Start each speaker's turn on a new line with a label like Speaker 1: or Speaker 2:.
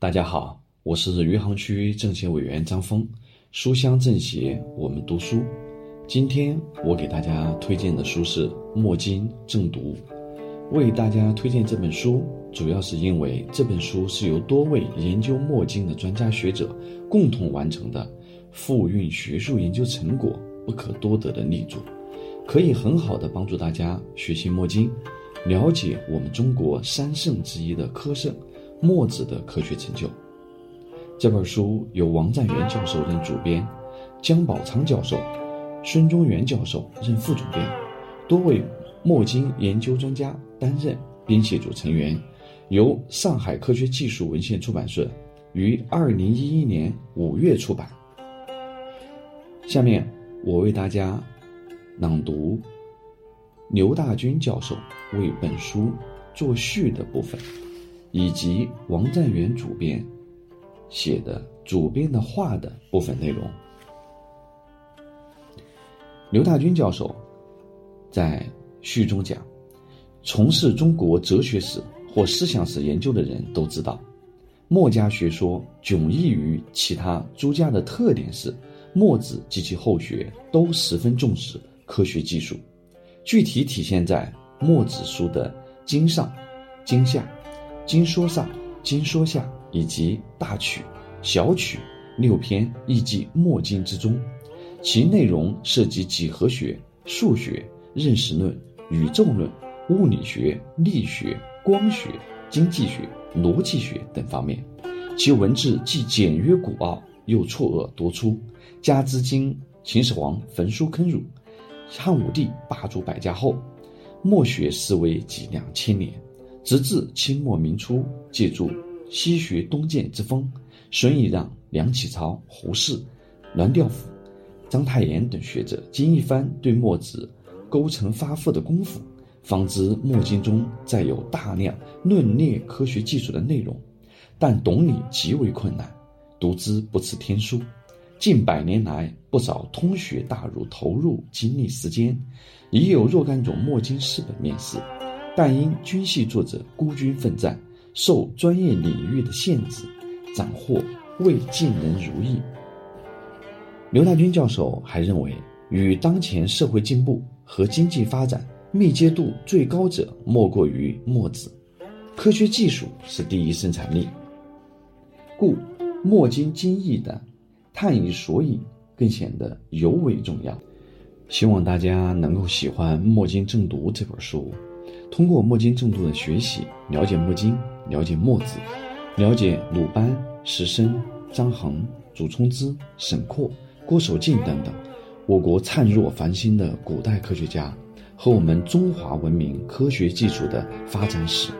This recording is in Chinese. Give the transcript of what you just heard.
Speaker 1: 大家好，我是余杭区政协委员张峰，书香政协我们读书。今天我给大家推荐的书是《墨经正读》。为大家推荐这本书，主要是因为这本书是由多位研究墨经的专家学者共同完成的，复运学术研究成果不可多得的力作，可以很好的帮助大家学习墨经，了解我们中国三圣之一的科圣。墨子的科学成就。这本书由王占元教授任主编，姜宝昌教授、孙中元教授任副主编，多位墨经研究专家担任编写组成员，由上海科学技术文献出版社于二零一一年五月出版。下面我为大家朗读刘大军教授为本书作序的部分。以及王占元主编写的主编的话的部分内容。刘大军教授在序中讲：从事中国哲学史或思想史研究的人都知道，墨家学说迥异于其他诸家的特点是，墨子及其后学都十分重视科学技术，具体体现在墨子书的经上、经下。经说上、经说下以及大曲、小曲六篇译记墨经之中，其内容涉及几何学、数学、认识论、宇宙论、物理学、力学、光学、经济学、逻辑学等方面。其文字既简约古奥，又错愕多出。加之今秦始皇焚书坑儒，汉武帝罢黜百家后，墨学思维几两千年。直至清末明初，借助西学东渐之风，孙以让梁启超、胡适、栾调甫、章太炎等学者经一番对墨子勾陈发覆的功夫，方知墨经中载有大量论列科学技术的内容，但懂理极为困难，读之不似天书。近百年来，不少通学大儒投入精力时间，已有若干种墨经四本面世。但因军系作者孤军奋战，受专业领域的限制，斩获未尽人如意。刘大军教授还认为，与当前社会进步和经济发展密接度最高者，莫过于墨子。科学技术是第一生产力，故墨经精义的探以索引，更显得尤为重要。希望大家能够喜欢《墨经正读》这本书。通过墨经正度的学习，了解墨经，了解墨子，了解鲁班、石生、张衡、祖冲之、沈括、郭守敬等等，我国灿若繁星的古代科学家和我们中华文明科学技术的发展史。